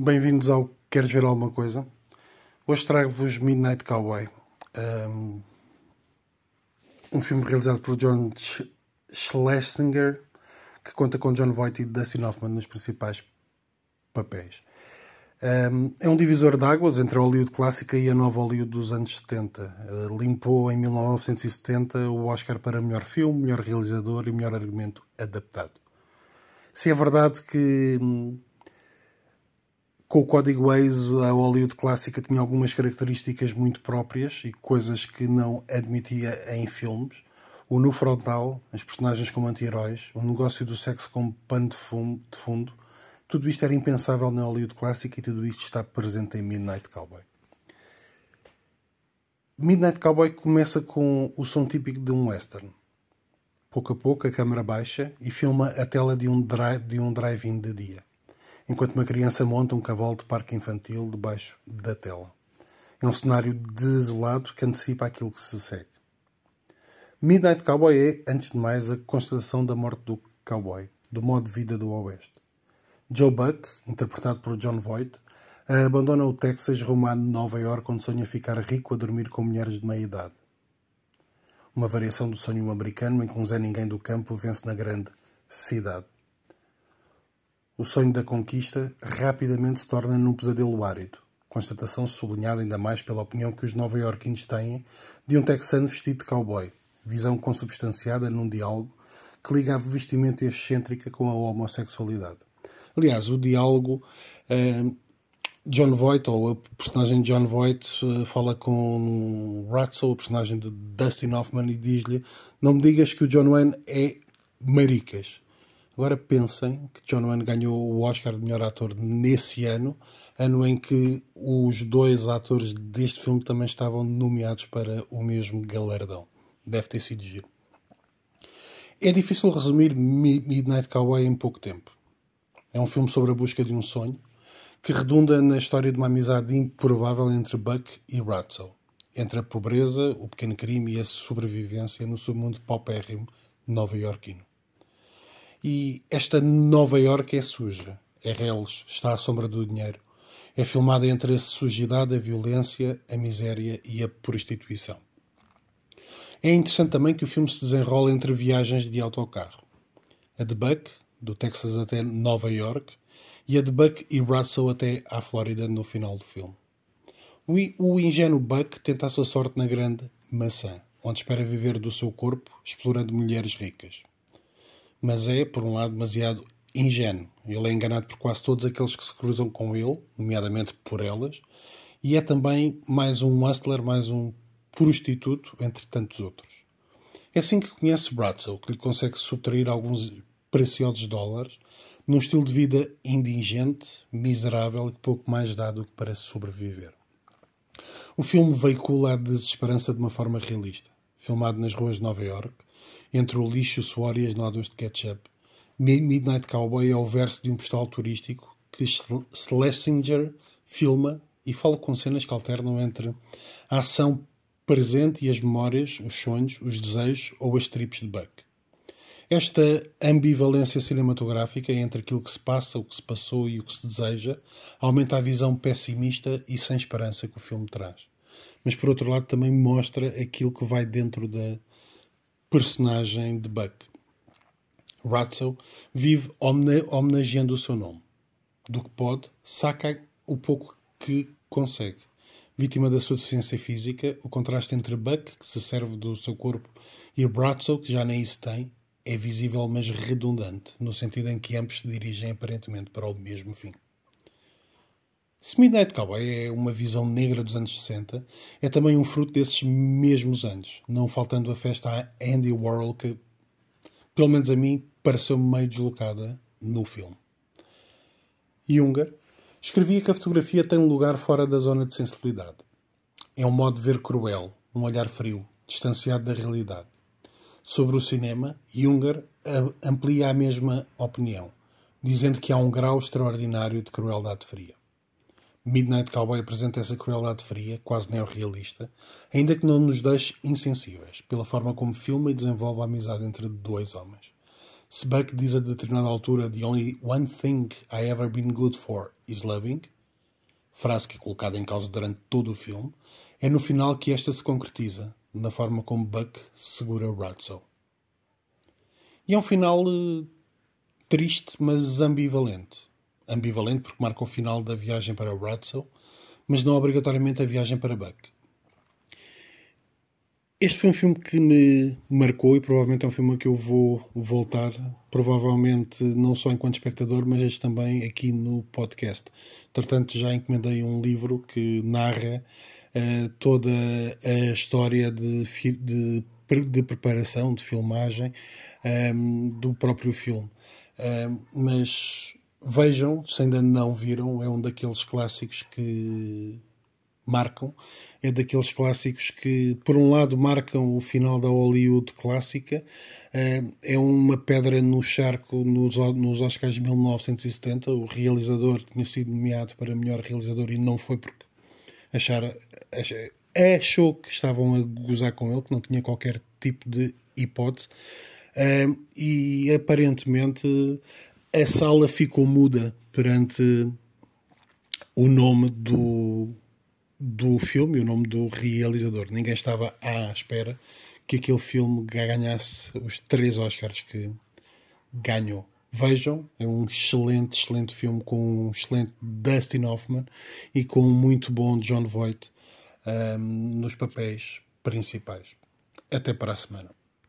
Bem-vindos ao Queres Ver Alguma Coisa? Hoje trago-vos Midnight Cowboy, um, um filme realizado por John Schlesinger, que conta com John Voight e Dustin Hoffman nos principais papéis. Um, é um divisor de águas entre a Hollywood clássica e a nova Hollywood dos anos 70. Uh, limpou em 1970 o Oscar para melhor filme, melhor realizador e melhor argumento adaptado. Se é verdade que hum, com o código Waze, a Hollywood clássica tinha algumas características muito próprias e coisas que não admitia em filmes. O nu frontal, as personagens como anti-heróis, o negócio do sexo como pano de fundo, de fundo, tudo isto era impensável na Hollywood clássica e tudo isto está presente em Midnight Cowboy. Midnight Cowboy começa com o som típico de um western. Pouco a pouco a câmera baixa e filma a tela de um drive-in drive de dia enquanto uma criança monta um cavalo de parque infantil debaixo da tela. É um cenário desolado que antecipa aquilo que se segue. Midnight Cowboy é, antes de mais, a constatação da morte do cowboy, do modo de vida do Oeste. Joe Buck, interpretado por John Voight, abandona o Texas rumo a Nova York onde sonha ficar rico a dormir com mulheres de meia idade. Uma variação do sonho americano em que um Zé Ninguém do campo vence na grande cidade. O sonho da conquista rapidamente se torna num pesadelo árido, constatação sublinhada ainda mais pela opinião que os nova-iorquinos têm de um texano vestido de cowboy, visão consubstanciada num diálogo que liga a vestimenta excêntrica com a homossexualidade. Aliás, o diálogo uh, John Voight, ou a personagem de John Voight, uh, fala com Ratzel, a personagem de Dustin Hoffman, e diz-lhe: Não me digas que o John Wayne é maricas. Agora pensem que John Wayne ganhou o Oscar de melhor ator nesse ano, ano em que os dois atores deste filme também estavam nomeados para o mesmo galardão. Deve ter sido giro. É difícil resumir Midnight Cowboy em pouco tempo. É um filme sobre a busca de um sonho que redunda na história de uma amizade improvável entre Buck e Ratzel, entre a pobreza, o pequeno crime e a sobrevivência no submundo paupérrimo nova-iorquino. E esta Nova York é suja, é reles, está à sombra do dinheiro. É filmada entre a sujidade, a violência, a miséria e a prostituição. É interessante também que o filme se desenrola entre viagens de autocarro. A de Buck, do Texas até Nova York, e a de Buck e Russell até à Flórida no final do filme. O ingênuo Buck tenta a sua sorte na grande maçã, onde espera viver do seu corpo, explorando mulheres ricas mas é, por um lado, demasiado ingênuo. Ele é enganado por quase todos aqueles que se cruzam com ele, nomeadamente por elas, e é também mais um hustler, mais um prostituto, entre tantos outros. É assim que conhece Bratzel, que lhe consegue subtrair alguns preciosos dólares, num estilo de vida indigente, miserável e que pouco mais dá do que para sobreviver. O filme veicula a desesperança de uma forma realista. Filmado nas ruas de Nova York, entre o lixo, o suor e as nódoas de ketchup. Midnight Cowboy é o verso de um postal turístico que Schlesinger filma e fala com cenas que alternam entre a ação presente e as memórias, os sonhos, os desejos ou as trips de Buck. Esta ambivalência cinematográfica entre aquilo que se passa, o que se passou e o que se deseja aumenta a visão pessimista e sem esperança que o filme traz. Mas por outro lado também mostra aquilo que vai dentro da personagem de Buck. Ratzel vive homenageando o seu nome. Do que pode, saca o pouco que consegue. Vítima da sua deficiência física, o contraste entre Buck, que se serve do seu corpo, e Ratzel, que já nem isso tem, é visível mas redundante, no sentido em que ambos se dirigem aparentemente para o mesmo fim. Se Midnight Cowboy é uma visão negra dos anos 60, é também um fruto desses mesmos anos, não faltando a festa a Andy Warhol que, pelo menos a mim, pareceu-me meio deslocada no filme. Junger escrevia que a fotografia tem um lugar fora da zona de sensibilidade. É um modo de ver cruel, um olhar frio, distanciado da realidade. Sobre o cinema, Junger amplia a mesma opinião, dizendo que há um grau extraordinário de crueldade fria. Midnight Cowboy apresenta essa crueldade fria, quase neorrealista, ainda que não nos deixe insensíveis, pela forma como filma e desenvolve a amizade entre dois homens. Se Buck diz a determinada altura The only one thing I ever been good for is loving, frase que é colocada em causa durante todo o filme, é no final que esta se concretiza, na forma como Buck segura Ratso. E é um final uh, triste, mas ambivalente. Ambivalente porque marca o final da viagem para Ratso, mas não obrigatoriamente a viagem para Buck. Este foi um filme que me marcou e provavelmente é um filme que eu vou voltar, provavelmente não só enquanto espectador, mas também aqui no podcast. Portanto, já encomendei um livro que narra uh, toda a história de, de, de, preparação, de filmagem um, ehm, do próprio filme. Um, ehm, mas vejam, se ainda não viram, é um daqueles clássicos que marcam é daqueles clássicos que, por um lado, marcam o final da Hollywood clássica, eh, é uma pedra no charco nos, Oscars de 1970. O realizador tinha sido nomeado para melhor realizador e não foi porque achar, achou que estavam a gozar com ele, que não tinha qualquer tipo de hipótese. Eh, e aparentemente a sala ficou muda perante o nome do do filme, o nome do realizador. Ninguém estava à espera que aquele filme ganhasse os três Oscars que ganhou. Vejam, é um excelente, excelente filme com um excelente Dustin Hoffman e com um muito bom John Voight um, nos papéis principais. Até para a semana.